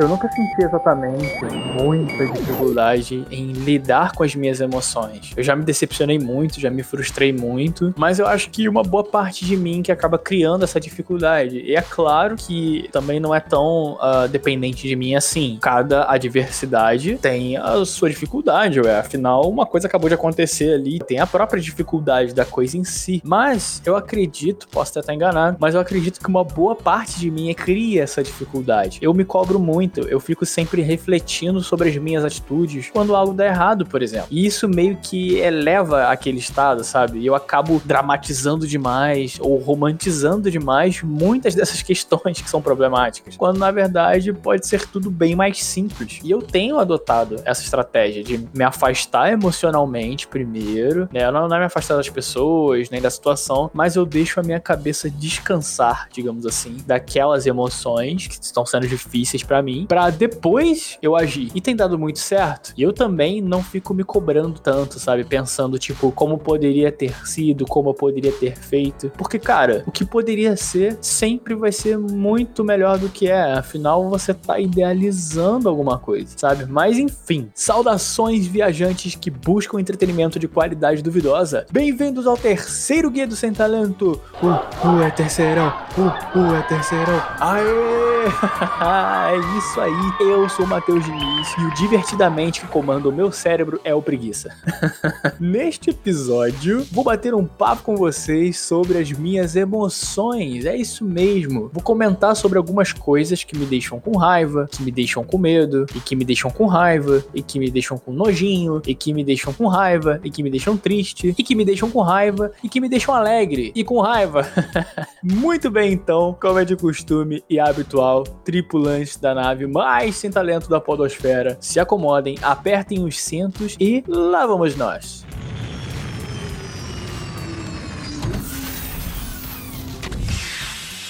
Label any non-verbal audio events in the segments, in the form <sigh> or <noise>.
eu nunca senti exatamente muita dificuldade em lidar com as minhas emoções. Eu já me decepcionei muito, já me frustrei muito, mas eu acho que uma boa parte de mim que acaba criando essa dificuldade. E é claro que também não é tão uh, dependente de mim assim. Cada adversidade tem a sua dificuldade, ué. Afinal, uma coisa acabou de acontecer ali, tem a própria dificuldade da coisa em si. Mas eu acredito, posso até estar enganado, mas eu acredito que uma boa parte de mim cria essa dificuldade. Eu me cobro muito, eu fico sempre refletindo sobre as minhas atitudes quando algo dá errado, por exemplo. E isso meio que eleva aquele estado, sabe? E eu acabo dramatizando demais ou romantizando demais muitas dessas <laughs> questões que são problemáticas, quando na verdade pode ser tudo bem mais simples. E eu tenho adotado essa estratégia de me afastar emocionalmente primeiro, né? Não, não é me afastar das pessoas, nem da situação, mas eu deixo a minha cabeça descansar, digamos assim, daquelas emoções que estão sendo difíceis para mim, para depois eu agir. E tem dado muito certo. E eu também não fico me cobrando tanto, sabe? Pensando, tipo, como poderia ter sido, como eu poderia ter feito. Porque, cara, o que poderia ser sempre vai ser muito melhor do que é. Afinal, você tá idealizando alguma coisa, sabe? Mas enfim, saudações viajantes que buscam entretenimento de qualidade duvidosa. Bem-vindos ao terceiro Guia do Sem Talento. Uh, uh, é terceirão. Uh, uh, é terceirão. Aê! <laughs> é isso aí. Eu sou o Matheus Diniz e o divertidamente que comanda o meu cérebro é o preguiça. <laughs> Neste episódio, vou bater um papo com vocês sobre as minhas emoções. É isso mesmo. Vou comentar sobre algumas coisas que me deixam com raiva, que me deixam com medo, e que me deixam com raiva, e que me deixam com nojinho, e que me deixam com raiva, e que me deixam triste, e que me deixam com raiva, e que me deixam alegre e com raiva. <laughs> Muito bem, então, como é de costume e habitual, tripulantes da nave mais sem talento da podosfera, se acomodem, apertem os cintos e lá vamos nós.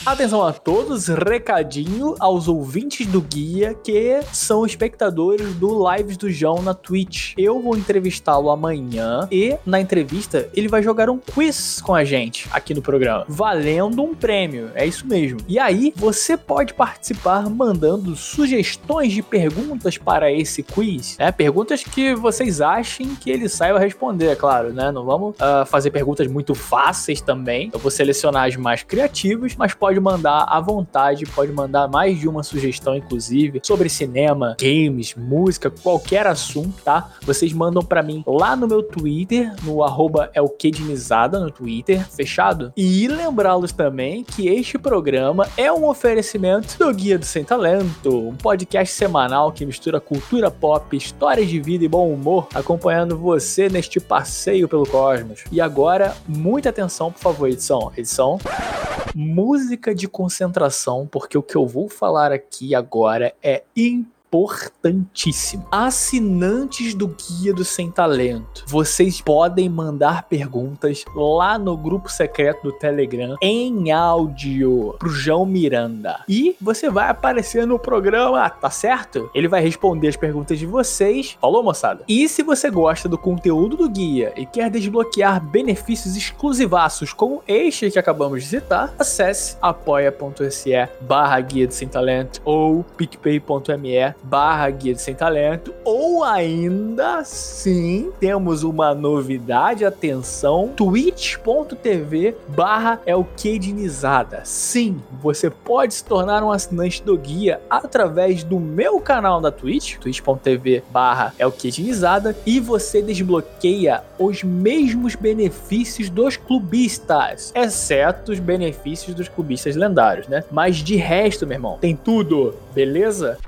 Atenção a todos, recadinho aos ouvintes do guia que são espectadores do Lives do João na Twitch. Eu vou entrevistá-lo amanhã e na entrevista ele vai jogar um quiz com a gente aqui no programa, valendo um prêmio. É isso mesmo. E aí você pode participar mandando sugestões de perguntas para esse quiz, né? Perguntas que vocês achem que ele saiba responder, é claro, né? Não vamos uh, fazer perguntas muito fáceis também. Eu vou selecionar as mais criativas, mas pode pode mandar à vontade, pode mandar mais de uma sugestão, inclusive, sobre cinema, games, música, qualquer assunto, tá? Vocês mandam para mim lá no meu Twitter, no arroba no Twitter, fechado? E lembrá-los também que este programa é um oferecimento do Guia do Sem Talento, um podcast semanal que mistura cultura pop, histórias de vida e bom humor, acompanhando você neste passeio pelo cosmos. E agora, muita atenção, por favor, edição. Edição. Música de concentração, porque o que eu vou falar aqui agora é importante importantíssimo. Assinantes do Guia do Sem Talento, vocês podem mandar perguntas lá no grupo secreto do Telegram em áudio pro João Miranda. E você vai aparecer no programa, tá certo? Ele vai responder as perguntas de vocês. Falou, moçada? E se você gosta do conteúdo do guia e quer desbloquear benefícios exclusivaços como este que acabamos de citar, acesse apoia.se barra Guia do Sem Talento ou picpay.me barra Guia de Sem Talento, ou ainda assim temos uma novidade, atenção, twitch.tv barra Elkedinizada. Sim, você pode se tornar um assinante do guia através do meu canal da Twitch, twitch.tv barra Elkedinizada, e você desbloqueia os mesmos benefícios dos clubistas, exceto os benefícios dos clubistas lendários, né? Mas de resto, meu irmão, tem tudo, beleza?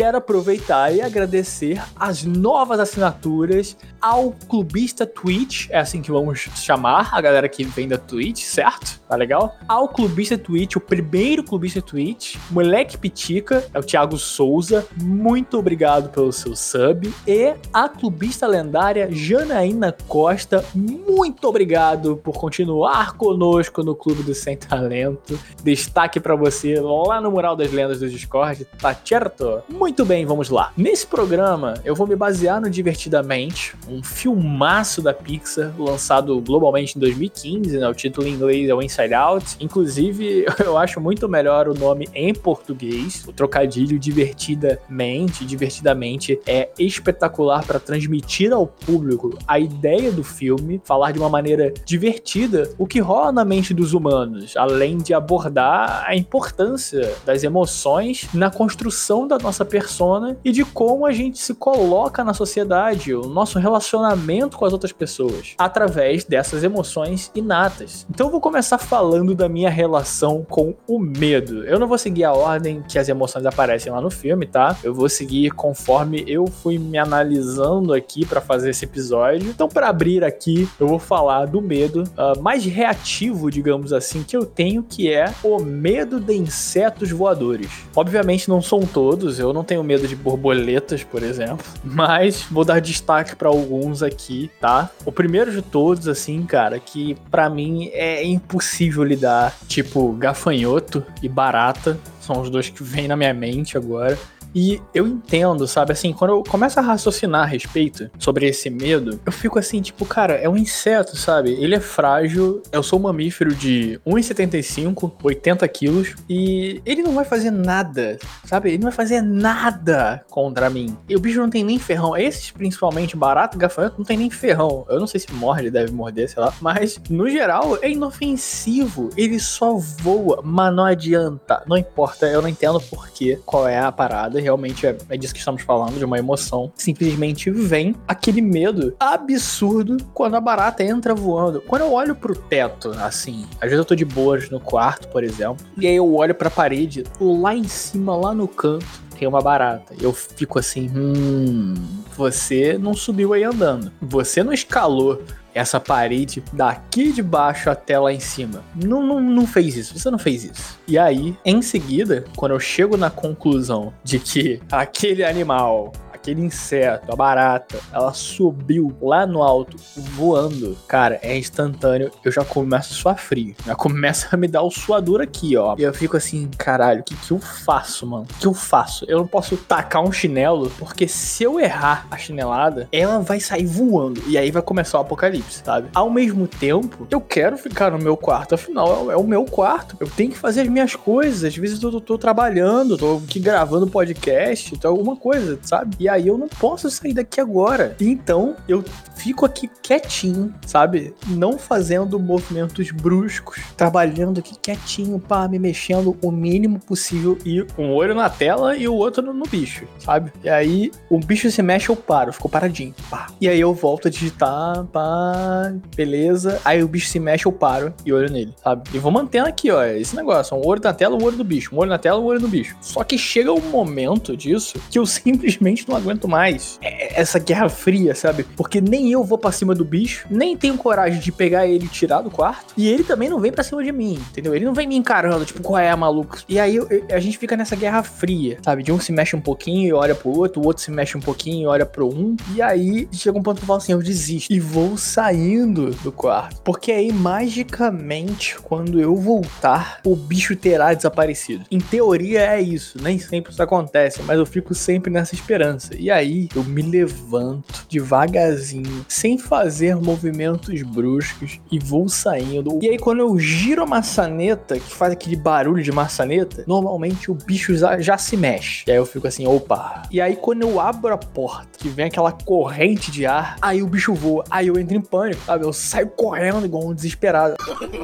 Quero aproveitar e agradecer as novas assinaturas ao clubista Twitch, é assim que vamos chamar a galera que vem da Twitch, certo? Tá legal? Ao clubista Twitch, o primeiro clubista Twitch, moleque Pitica, é o Thiago Souza, muito obrigado pelo seu sub. E a clubista lendária Janaína Costa, muito obrigado por continuar conosco no Clube do Sem Talento. Destaque para você lá no Mural das Lendas do Discord, tá certo? Muito bem, vamos lá. Nesse programa, eu vou me basear no Divertidamente, um filmaço da Pixar, lançado globalmente em 2015, né? O título em inglês é o Inside Out. Inclusive, <laughs> eu acho muito melhor o nome em português. O trocadilho divertidamente, divertidamente é espetacular para transmitir ao público a ideia do filme, falar de uma maneira divertida o que rola na mente dos humanos, além de abordar a importância das emoções na construção da nossa persona e de como a gente se coloca na sociedade, o nosso relacionamento com as outras pessoas, através dessas emoções inatas. Então eu vou começar falando da minha relação com o medo. Eu não vou seguir a ordem que as emoções aparecem lá no filme, tá? Eu vou seguir conforme eu fui me analisando aqui para fazer esse episódio. Então, para abrir aqui, eu vou falar do medo uh, mais reativo, digamos assim, que eu tenho, que é o medo de insetos voadores. Obviamente não são todos, eu não tenho medo de borboletas, por exemplo, <laughs> mas vou dar destaque para alguns aqui, tá? O primeiro de todos, assim, cara, que para mim é impossível lidar, tipo gafanhoto e barata, são os dois que vêm na minha mente agora. E eu entendo, sabe? Assim, quando eu começo a raciocinar a respeito sobre esse medo, eu fico assim, tipo, cara, é um inseto, sabe? Ele é frágil. Eu sou um mamífero de 1,75, 80 quilos. E ele não vai fazer nada, sabe? Ele não vai fazer nada contra mim. E o bicho não tem nem ferrão. Esses, principalmente, barato, gafanhoto, não tem nem ferrão. Eu não sei se morre, ele deve morder, sei lá. Mas, no geral, é inofensivo. Ele só voa, mas não adianta. Não importa, eu não entendo porquê, qual é a parada realmente é, é disso que estamos falando, de uma emoção. Simplesmente vem aquele medo absurdo quando a barata entra voando. Quando eu olho pro teto, assim, às vezes eu tô de boas no quarto, por exemplo, e aí eu olho pra parede, lá em cima, lá no canto, uma barata. Eu fico assim, hum, você não subiu aí andando. Você não escalou essa parede daqui de baixo até lá em cima. Não, não, não fez isso, você não fez isso. E aí, em seguida, quando eu chego na conclusão de que <laughs> aquele animal aquele inseto, a barata, ela subiu lá no alto, voando. Cara, é instantâneo. Eu já começo a suar frio. Já começa a me dar o suador aqui, ó. E eu fico assim, caralho, o que, que eu faço, mano? O que eu faço? Eu não posso tacar um chinelo, porque se eu errar a chinelada, ela vai sair voando. E aí vai começar o apocalipse, sabe? Ao mesmo tempo, eu quero ficar no meu quarto. Afinal, é, o meu quarto. Eu tenho que fazer as minhas coisas. Às vezes eu tô, tô trabalhando, tô aqui gravando podcast, tô alguma coisa, sabe? E aí eu não posso sair daqui agora. Então eu fico aqui quietinho, sabe? Não fazendo movimentos bruscos, trabalhando aqui quietinho, pá, me mexendo o mínimo possível e um olho na tela e o outro no, no bicho, sabe? E aí o bicho se mexe, eu paro, ficou paradinho, pá. E aí eu volto a digitar, pá, beleza. Aí o bicho se mexe, eu paro e olho nele, sabe? E vou mantendo aqui, ó, esse negócio, um olho na tela, um olho no bicho, um olho na tela, um olho no bicho. Só que chega um momento disso que eu <laughs> simplesmente não aguento mais é, essa guerra fria, sabe? Porque nem eu vou para cima do bicho, nem tenho coragem de pegar ele e tirar do quarto, e ele também não vem para cima de mim, entendeu? Ele não vem me encarando, tipo, qual é, maluco? E aí eu, a gente fica nessa guerra fria, sabe? De um se mexe um pouquinho e olha pro outro, o outro se mexe um pouquinho e olha pro um, e aí chega um ponto que eu falo assim, eu desisto e vou saindo do quarto. Porque aí, magicamente, quando eu voltar, o bicho terá desaparecido. Em teoria é isso, nem sempre isso acontece, mas eu fico sempre nessa esperança. E aí eu me levanto devagarzinho, sem fazer movimentos bruscos e vou saindo. E aí quando eu giro a maçaneta, que faz aquele barulho de maçaneta, normalmente o bicho já, já se mexe. E aí eu fico assim, opa. E aí quando eu abro a porta, que vem aquela corrente de ar, aí o bicho voa. Aí eu entro em pânico, sabe? Eu saio correndo igual um desesperado.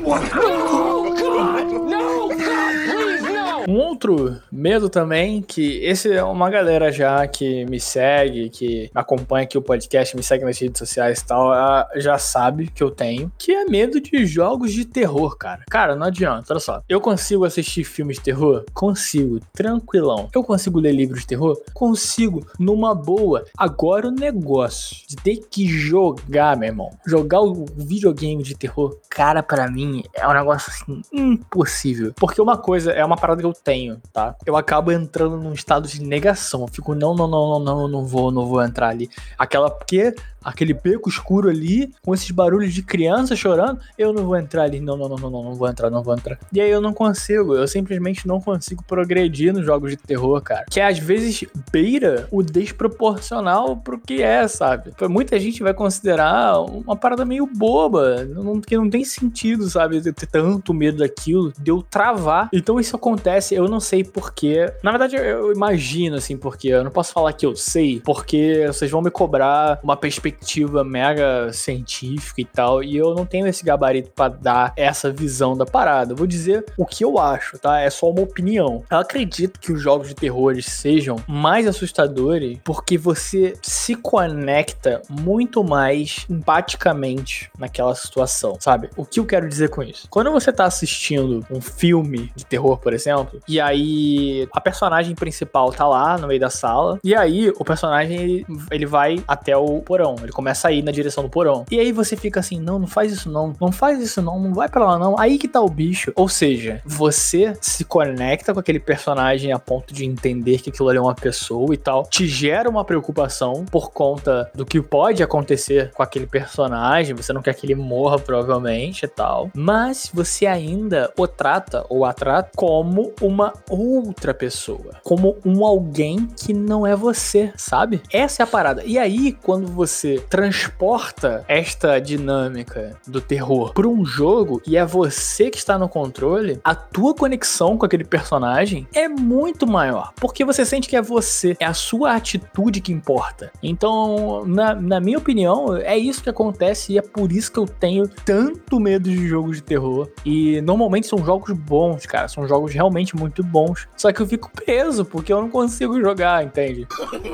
Oh, God! No, God, please, no! Um outro medo também, que esse é uma galera já que me segue, que acompanha aqui o podcast, me segue nas redes sociais e tal, já sabe que eu tenho, que é medo de jogos de terror, cara. Cara, não adianta, olha só. Eu consigo assistir filmes de terror? Consigo, tranquilão. Eu consigo ler livros de terror? Consigo, numa boa. Agora o negócio de ter que jogar, meu irmão, jogar o videogame de terror, cara, para mim é um negócio assim impossível. Porque uma coisa é uma parada que eu tenho, tá? Eu acabo entrando num estado de negação. Eu fico, não, não, não, não, não, não vou, não vou entrar ali. Aquela, porque aquele beco escuro ali, com esses barulhos de criança chorando, eu não vou entrar ali. Não, não, não, não, não, não vou entrar, não vou entrar. E aí eu não consigo, eu simplesmente não consigo progredir nos jogos de terror, cara. Que às vezes beira o desproporcional pro que é, sabe? Muita gente vai considerar uma parada meio boba, que não tem sentido, sabe? Eu ter tanto medo daquilo, de eu travar. Então isso acontece, eu não sei porquê. Na verdade, eu imagino, assim, porque eu não posso falar que eu sei, porque vocês vão me cobrar uma perspectiva mega científica e tal, e eu não tenho esse gabarito para dar essa visão da parada. Eu vou dizer o que eu acho, tá? É só uma opinião. Eu acredito que os jogos de terror sejam mais assustadores porque você se conecta muito mais empaticamente naquela situação, sabe? O que eu quero dizer com isso? Quando você tá assistindo um filme de terror, por exemplo, e aí a personagem principal tá lá no meio da sala, e aí o personagem ele vai até o porão, ele começa a ir na direção do porão. E aí você fica assim: não, não faz isso não, não faz isso não, não vai para lá não. Aí que tá o bicho. Ou seja, você se conecta com aquele personagem a ponto de entender que aquilo ali é uma pessoa e tal, te gera uma preocupação por conta do que pode acontecer com aquele personagem, você não quer que ele morra provavelmente e tal, mas você ainda o trata ou a trata como uma outra pessoa, como um alguém que não é você, sabe? Essa é a parada. E aí, quando você transporta esta dinâmica do terror para um jogo e é você que está no controle, a tua conexão com aquele personagem é muito maior, porque você sente que é você, é a sua atitude que importa. Então, na, na minha opinião, é isso que acontece e é por isso que eu tenho tanto medo de jogos de terror. E normalmente são jogos bons, cara, são jogos realmente muito bons. Só que eu fico preso porque eu não consigo jogar, entende?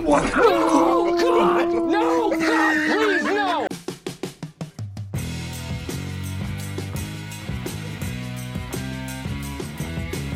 Oh, God! No,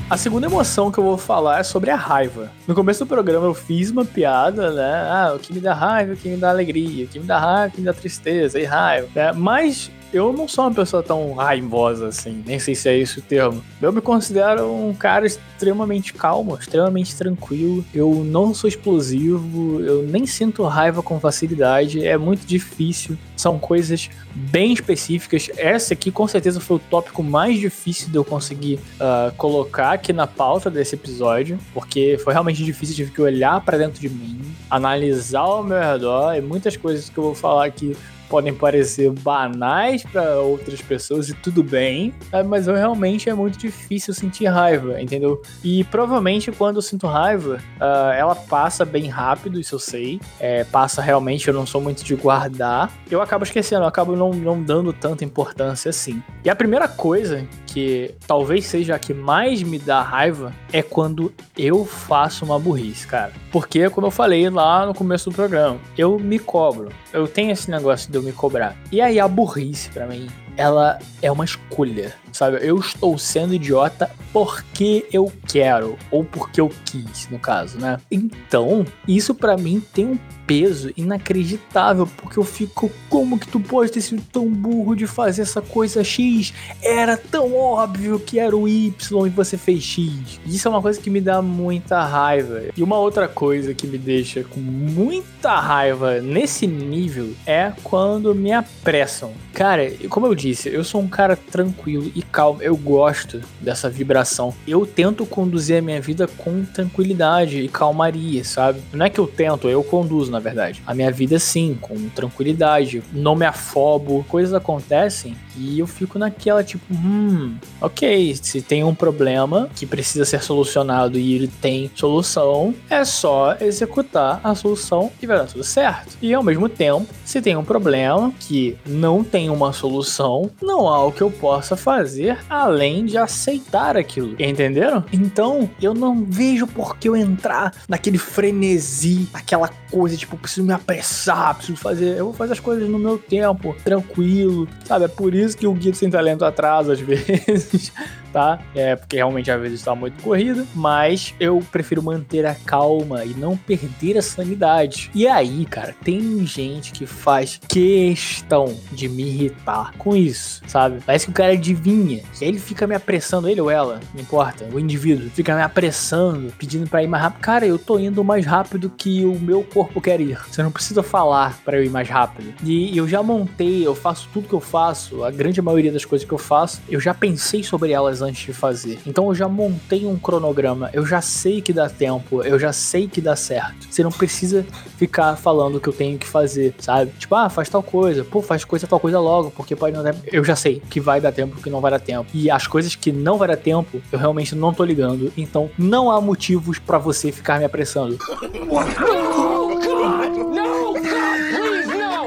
A segunda emoção que eu vou falar é sobre a raiva. No começo do programa eu fiz uma piada, né? Ah, o que me dá raiva, o que me dá alegria, o que me dá raiva, o que me dá tristeza e raiva, né? Mas eu não sou uma pessoa tão raivosa assim, nem sei se é esse o termo. Eu me considero um cara extremamente calmo, extremamente tranquilo. Eu não sou explosivo, eu nem sinto raiva com facilidade, é muito difícil. São coisas bem específicas. Essa aqui com certeza foi o tópico mais difícil de eu conseguir uh, colocar aqui na pauta desse episódio, porque foi realmente difícil, tive que olhar para dentro de mim, analisar ao meu redor e muitas coisas que eu vou falar aqui podem parecer banais para outras pessoas e tudo bem, é, mas eu realmente é muito difícil sentir raiva, entendeu? E provavelmente quando eu sinto raiva, uh, ela passa bem rápido, isso eu sei. É, passa realmente, eu não sou muito de guardar. Eu acabo esquecendo, eu acabo não, não dando tanta importância assim. E a primeira coisa que talvez seja a que mais me dá raiva é quando eu faço uma burrice, cara. Porque, como eu falei lá no começo do programa, eu me cobro. Eu tenho esse negócio de eu me cobrar. E aí a burrice para mim, ela é uma escolha, sabe? Eu estou sendo idiota porque eu quero ou porque eu quis, no caso, né? Então, isso para mim tem um peso inacreditável, porque eu fico, como que tu pode ter sido tão burro de fazer essa coisa X? Era tão óbvio que era o Y e você fez X. Isso é uma coisa que me dá muita raiva. E uma outra coisa que me deixa com muita raiva nesse nível é quando me apressam. Cara, como eu disse, eu sou um cara tranquilo e calmo. Eu gosto dessa vibração. Eu tento conduzir a minha vida com tranquilidade e calmaria, sabe? Não é que eu tento, eu conduzo na verdade. A minha vida, sim, com tranquilidade, não me afobo, coisas acontecem e eu fico naquela, tipo, hum, ok, se tem um problema que precisa ser solucionado e ele tem solução, é só executar a solução e vai dar tudo certo. E ao mesmo tempo, se tem um problema que não tem uma solução, não há o que eu possa fazer além de aceitar aquilo. Entenderam? Então, eu não vejo por que eu entrar naquele frenesi, aquela coisa, tipo, preciso me apressar, preciso fazer. Eu vou fazer as coisas no meu tempo, tranquilo, sabe? É por isso isso que o Guia Sem Talento atrasa às vezes. Tá? É porque realmente às vezes está muito corrido, mas eu prefiro manter a calma e não perder a sanidade. E aí, cara, tem gente que faz questão de me irritar com isso, sabe? Parece que o cara adivinha. E aí ele fica me apressando, ele ou ela, não importa, o indivíduo, fica me apressando, pedindo para ir mais rápido. Cara, eu tô indo mais rápido que o meu corpo quer ir. Você não precisa falar para eu ir mais rápido. E eu já montei, eu faço tudo que eu faço, a grande maioria das coisas que eu faço, eu já pensei sobre elas antes de fazer. Então eu já montei um cronograma, eu já sei que dá tempo, eu já sei que dá certo. Você não precisa ficar falando o que eu tenho que fazer, sabe? Tipo, ah, faz tal coisa, pô, faz coisa tal coisa logo, porque pode não dar. Eu já sei que vai dar tempo, que não vai dar tempo. E as coisas que não vai dar tempo, eu realmente não tô ligando. Então não há motivos para você ficar me apressando. <laughs>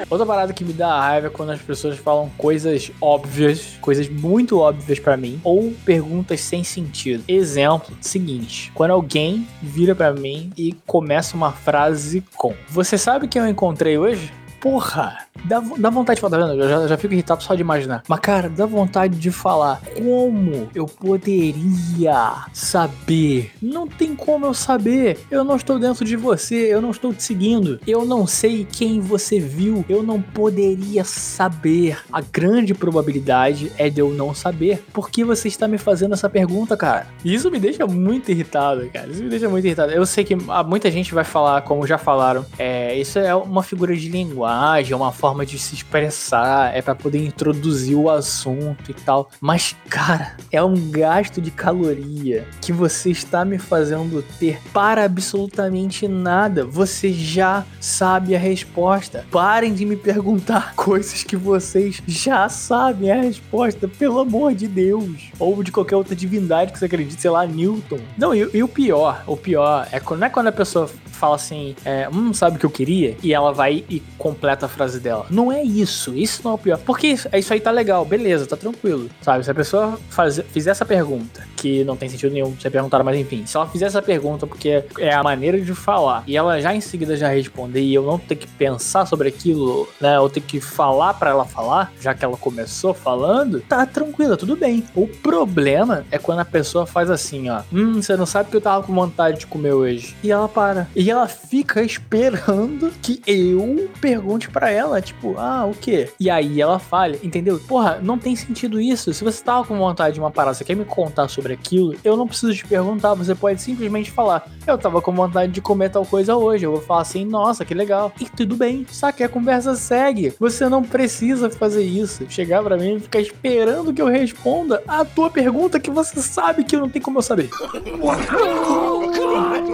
Outra parada que me dá raiva é quando as pessoas falam coisas óbvias, coisas muito óbvias para mim, ou perguntas sem sentido. Exemplo, seguinte: quando alguém vira para mim e começa uma frase com: Você sabe quem eu encontrei hoje? Porra! Dá, dá vontade de falar, tá vendo? Eu já, já fico irritado só de imaginar. Mas, cara, dá vontade de falar. Como eu poderia saber? Não tem como eu saber. Eu não estou dentro de você, eu não estou te seguindo. Eu não sei quem você viu. Eu não poderia saber. A grande probabilidade é de eu não saber. Por que você está me fazendo essa pergunta, cara? Isso me deixa muito irritado, cara. Isso me deixa muito irritado. Eu sei que muita gente vai falar, como já falaram, é, isso é uma figura de linguagem, é uma forma forma de se expressar, é para poder introduzir o assunto e tal. Mas, cara, é um gasto de caloria que você está me fazendo ter para absolutamente nada. Você já sabe a resposta. Parem de me perguntar <laughs> coisas que vocês já sabem a resposta, pelo amor de Deus. Ou de qualquer outra divindade que você acredite, sei lá, Newton. Não, e, e o pior, o pior é quando, não é quando a pessoa fala assim, é, hum, sabe o que eu queria? E ela vai e completa a frase dela. Não é isso, isso não é o pior. Porque isso, isso aí tá legal, beleza, tá tranquilo, sabe? Se a pessoa faz, fizer essa pergunta, que não tem sentido nenhum você perguntar, mas enfim, se ela fizer essa pergunta porque é a maneira de falar, e ela já em seguida já responder, e eu não ter que pensar sobre aquilo, né, ou ter que falar para ela falar, já que ela começou falando, tá tranquilo, tudo bem. O problema é quando a pessoa faz assim, ó, hum, você não sabe que eu tava com vontade de comer hoje. E ela para. E ela fica <laughs> esperando que eu pergunte para ela, tipo, ah, o quê? E aí ela fala, entendeu? Porra, não tem sentido isso. Se você tava com vontade de uma parada, você quer me contar sobre aquilo, eu não preciso te perguntar, você pode simplesmente falar, eu tava com vontade de comer tal coisa hoje. Eu vou falar assim, nossa, que legal. E tudo bem, sabe? A conversa segue. Você não precisa fazer isso. Chegar para mim e ficar esperando que eu responda a tua pergunta que você sabe que não tem como eu saber. <laughs>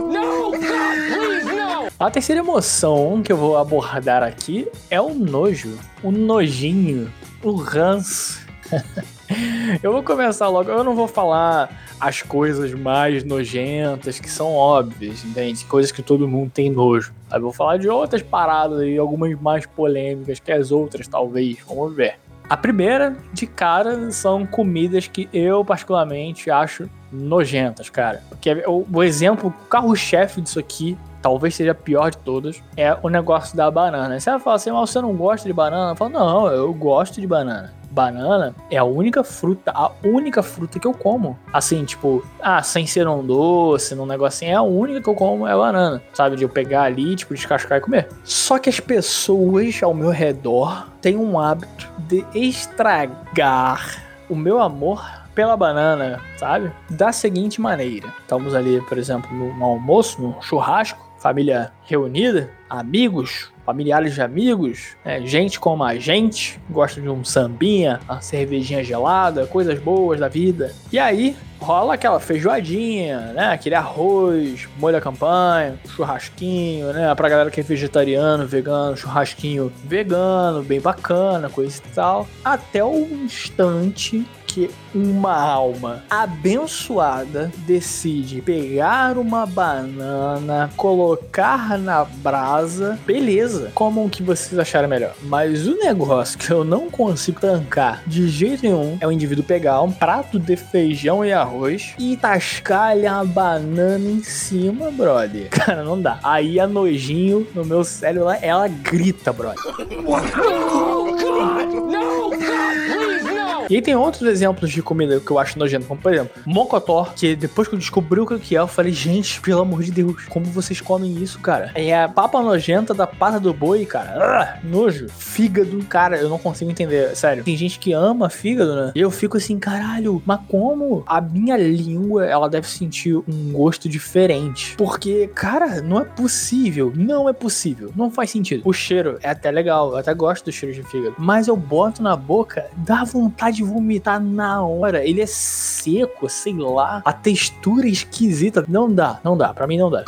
No, God, a terceira emoção que eu vou abordar aqui é o nojo, o nojinho, o ranço. <laughs> eu vou começar logo, eu não vou falar as coisas mais nojentas que são óbvias, entende? Coisas que todo mundo tem nojo. Eu vou falar de outras paradas e algumas mais polêmicas que as outras, talvez. Vamos ver. A primeira, de cara, são comidas que eu particularmente acho nojentas, cara. Porque o, o exemplo, o carro-chefe disso aqui talvez seja a pior de todas, é o negócio da banana. Você vai falar assim, mas você não gosta de banana? Eu falo, não, eu gosto de banana. Banana é a única fruta, a única fruta que eu como. Assim, tipo, ah, sem ser um doce, num negocinho, é a única que eu como é banana. Sabe? De eu pegar ali, tipo, descascar e comer. Só que as pessoas ao meu redor têm um hábito de estragar o meu amor pela banana, sabe? Da seguinte maneira: estamos ali, por exemplo, no almoço, no churrasco, família reunida, amigos, familiares de amigos, né? gente como a gente, gosta de um sambinha, uma cervejinha gelada, coisas boas da vida. E aí rola aquela feijoadinha, né? Aquele arroz, molho à campanha, churrasquinho, né? Pra galera que é vegetariano, vegano, churrasquinho vegano, bem bacana, coisa e tal. Até o instante que uma alma abençoada decide pegar uma banana, colocar na brasa, beleza, como que vocês acharam melhor. Mas o negócio que eu não consigo tancar de jeito nenhum é o indivíduo pegar um prato de feijão e arroz e tascar a banana em cima, brother. <laughs> Cara, não dá. Aí a nojinho no meu cérebro, ela, ela grita, brother. Oh, God. No, God, please. E aí tem outros exemplos de comida que eu acho nojento, como por exemplo, mocotó, que depois que eu descobri o que é, eu falei, gente, pelo amor de Deus, como vocês comem isso, cara? É a papa nojenta da pata do boi, cara. Ah, nojo. Fígado, cara, eu não consigo entender, sério. Tem gente que ama fígado, né? E eu fico assim, caralho, mas como? A minha língua, ela deve sentir um gosto diferente. Porque, cara, não é possível. Não é possível. Não faz sentido. O cheiro é até legal, eu até gosto do cheiro de fígado. Mas eu boto na boca, dá vontade de vomitar na hora. Ele é seco, sei lá. A textura é esquisita. Não dá, não dá. Pra mim não dá.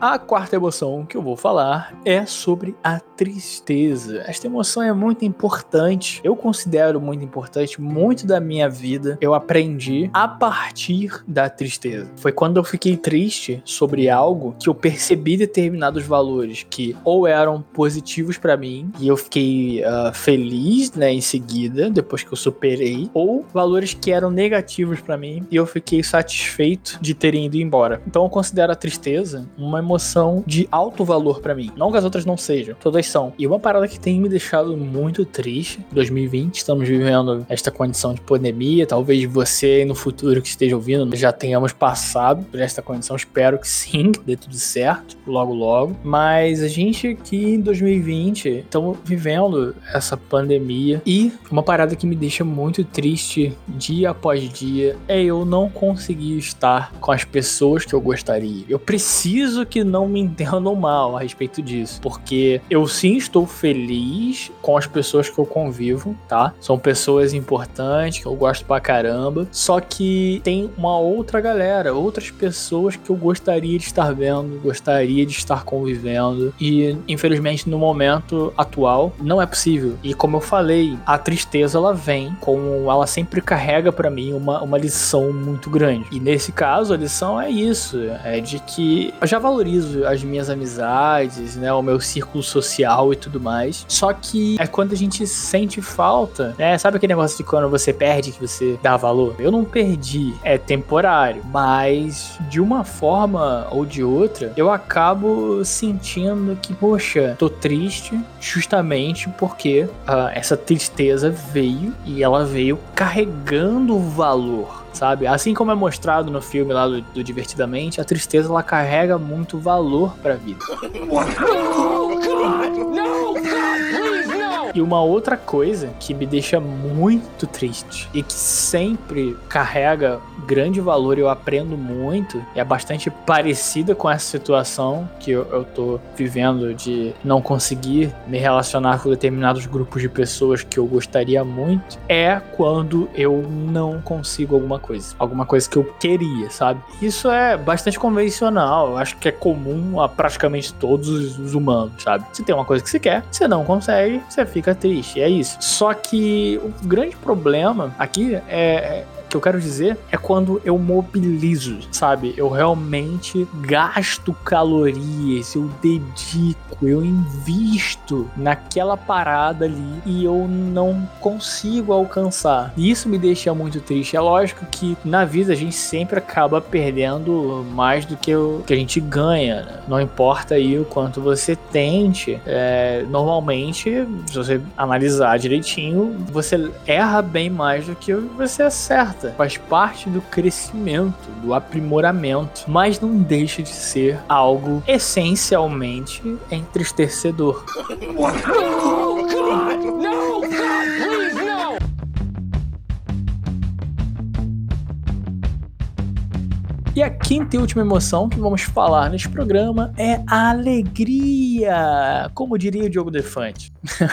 A quarta emoção que eu vou falar é sobre a tristeza. Esta emoção é muito importante. Eu considero muito importante. Muito da minha vida eu aprendi a partir da tristeza. Foi quando eu fiquei triste sobre algo que eu percebi determinados valores que ou eram positivos para mim e eu fiquei uh, feliz, né, em seguida, depois que eu superei, ou valores que eram negativos para mim e eu fiquei satisfeito de terem ido embora. Então eu considero a tristeza uma emoção emoção de alto valor para mim. Não que as outras não sejam, todas são. E uma parada que tem me deixado muito triste, 2020, estamos vivendo esta condição de pandemia, talvez você no futuro que esteja ouvindo já tenhamos passado por esta condição, espero que sim, que dê tudo certo, logo logo. Mas a gente aqui em 2020 estamos vivendo essa pandemia e uma parada que me deixa muito triste dia após dia é eu não conseguir estar com as pessoas que eu gostaria. Eu preciso que não me <laughs> entendam mal a respeito disso, porque eu sim estou feliz com as pessoas que eu convivo, tá? São pessoas importantes que eu gosto pra caramba, só que tem uma outra galera, outras pessoas que eu gostaria de estar vendo, gostaria de estar convivendo e infelizmente no momento atual não é possível. E como eu falei, a tristeza ela vem como ela sempre carrega para mim uma, uma lição muito grande. E nesse caso a lição é isso, é de que já valorizo valorizo as minhas amizades, né, o meu círculo social e tudo mais. Só que é quando a gente sente falta, né? Sabe aquele negócio de quando você perde que você dá valor? Eu não perdi, é temporário, mas de uma forma ou de outra, eu acabo sentindo que, poxa, tô triste justamente porque uh, essa tristeza veio e ela veio carregando valor sabe? Assim como é mostrado no filme lá do, do Divertidamente, a tristeza ela carrega muito valor pra vida. E uma outra coisa que me deixa muito triste e que sempre carrega grande valor e eu aprendo muito, é bastante parecida com essa situação que eu, eu tô vivendo de não conseguir me relacionar com determinados grupos de pessoas que eu gostaria muito, é quando eu não consigo alguma coisa. Alguma coisa que eu queria, sabe? Isso é bastante convencional, eu acho que é comum a praticamente todos os humanos, sabe? Se tem uma coisa que você quer, você não consegue, você fica triste. É isso. Só que o grande problema aqui é, é que eu quero dizer é quando eu mobilizo, sabe? Eu realmente gasto calorias, eu dedico, eu invisto naquela parada ali e eu não consigo alcançar. E isso me deixa muito triste. É lógico que na vida a gente sempre acaba perdendo mais do que o que a gente ganha. Né? Não importa aí o quanto você tente. É, normalmente, se você analisar direitinho, você erra bem mais do que você acerta faz parte do crescimento, do aprimoramento, mas não deixa de ser algo essencialmente entristecedor. E a quinta e última emoção que vamos falar neste programa é a alegria, como diria o Diogo Defante.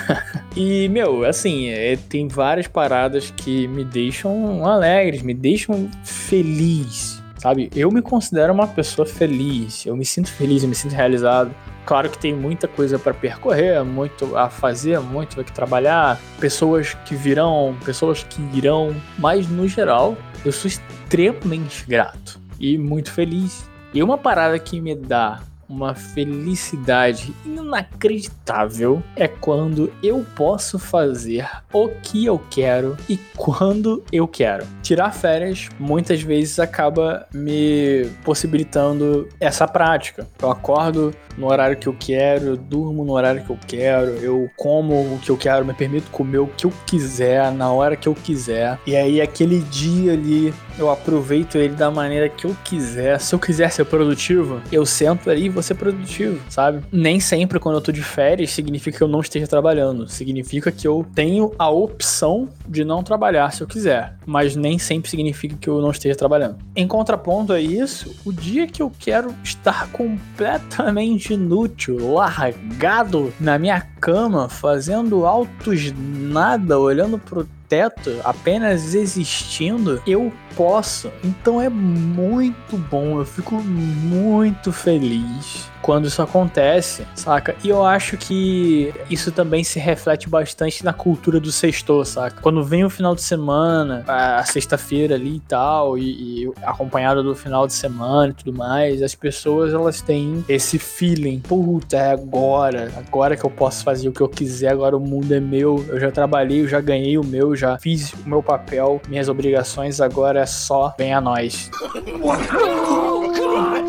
<laughs> e, meu, assim, é, tem várias paradas que me deixam alegres, me deixam feliz, sabe? Eu me considero uma pessoa feliz, eu me sinto feliz, eu me sinto realizado. Claro que tem muita coisa para percorrer, muito a fazer, muito a que trabalhar, pessoas que virão, pessoas que irão, mas no geral, eu sou extremamente grato e muito feliz. E uma parada que me dá uma felicidade inacreditável é quando eu posso fazer o que eu quero e quando eu quero. Tirar férias muitas vezes acaba me possibilitando essa prática. Eu acordo no horário que eu quero, eu durmo no horário que eu quero, eu como o que eu quero, me permito comer o que eu quiser, na hora que eu quiser. E aí aquele dia ali eu aproveito ele da maneira que eu quiser. Se eu quiser ser produtivo, eu sento ali vou ser produtivo, sabe? Nem sempre quando eu tô de férias significa que eu não esteja trabalhando. Significa que eu tenho a opção de não trabalhar se eu quiser. Mas nem sempre significa que eu não esteja trabalhando. Em contraponto a isso, o dia que eu quero estar completamente inútil, largado na minha cama, fazendo altos nada, olhando pro teto, apenas existindo, eu posso. Então é muito bom, eu fico muito feliz quando isso acontece, saca? E eu acho que isso também se reflete bastante na cultura do sextor, saca? Quando vem o final de semana, a sexta-feira ali e tal, e, e acompanhado do final de semana e tudo mais, as pessoas elas têm esse feeling, puta, é agora, agora que eu posso fazer o que eu quiser, agora o mundo é meu, eu já trabalhei, eu já ganhei o meu, já fiz o meu papel, minhas obrigações, agora é só vem a nós. <laughs>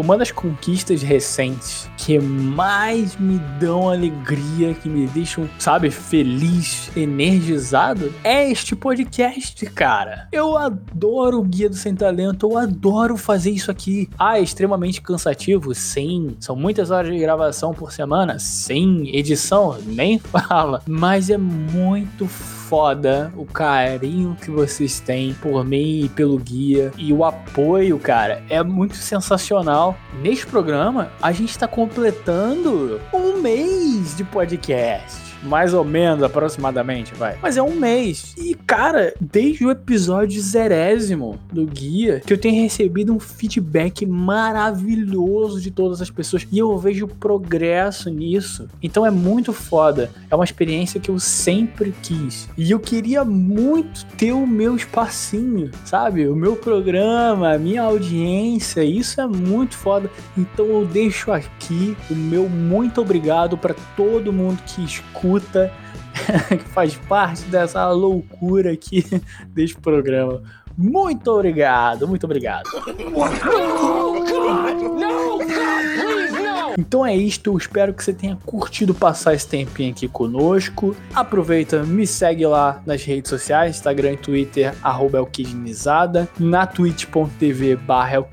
Uma das conquistas recentes que mais me dão alegria, que me deixam, sabe, feliz, energizado, é este podcast, cara. Eu adoro o Guia do Sem Talento, eu adoro fazer isso aqui. Ah, é extremamente cansativo? Sim. São muitas horas de gravação por semana? Sim. Edição? Nem <laughs> fala. Mas é muito foda o carinho que vocês têm por mim e pelo guia e o apoio, cara, é muito sensacional. Neste programa, a gente está completando um mês de podcast mais ou menos, aproximadamente, vai. Mas é um mês. E, cara, desde o episódio zerésimo do guia, que eu tenho recebido um feedback maravilhoso de todas as pessoas. E eu vejo progresso nisso. Então é muito foda. É uma experiência que eu sempre quis. E eu queria muito ter o meu espacinho, sabe? O meu programa, a minha audiência. Isso é muito foda. Então eu deixo aqui o meu muito obrigado para todo mundo que escuta escuta, <laughs> que faz parte dessa loucura aqui <laughs> deste programa. Muito obrigado, muito obrigado. Então é isto, espero que você tenha curtido passar esse tempinho aqui conosco. Aproveita, me segue lá nas redes sociais, Instagram e Twitter, arroba na twitch.tv barra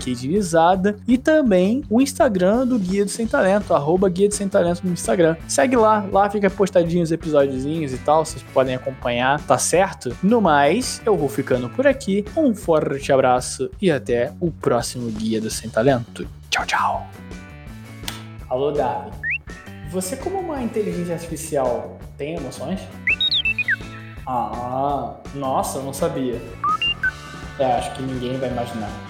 e também o Instagram do Guia do Sem Talento, arroba Guia do Sem Talento no Instagram. Segue lá, lá fica postadinho os episódiozinhos e tal, vocês podem acompanhar, tá certo? No mais, eu vou ficando por aqui, um forte abraço e até o próximo Guia do Sem Talento. Tchau, tchau! Alô, Davi. Você, como uma inteligência artificial, tem emoções? Ah, nossa, eu não sabia. É, acho que ninguém vai imaginar.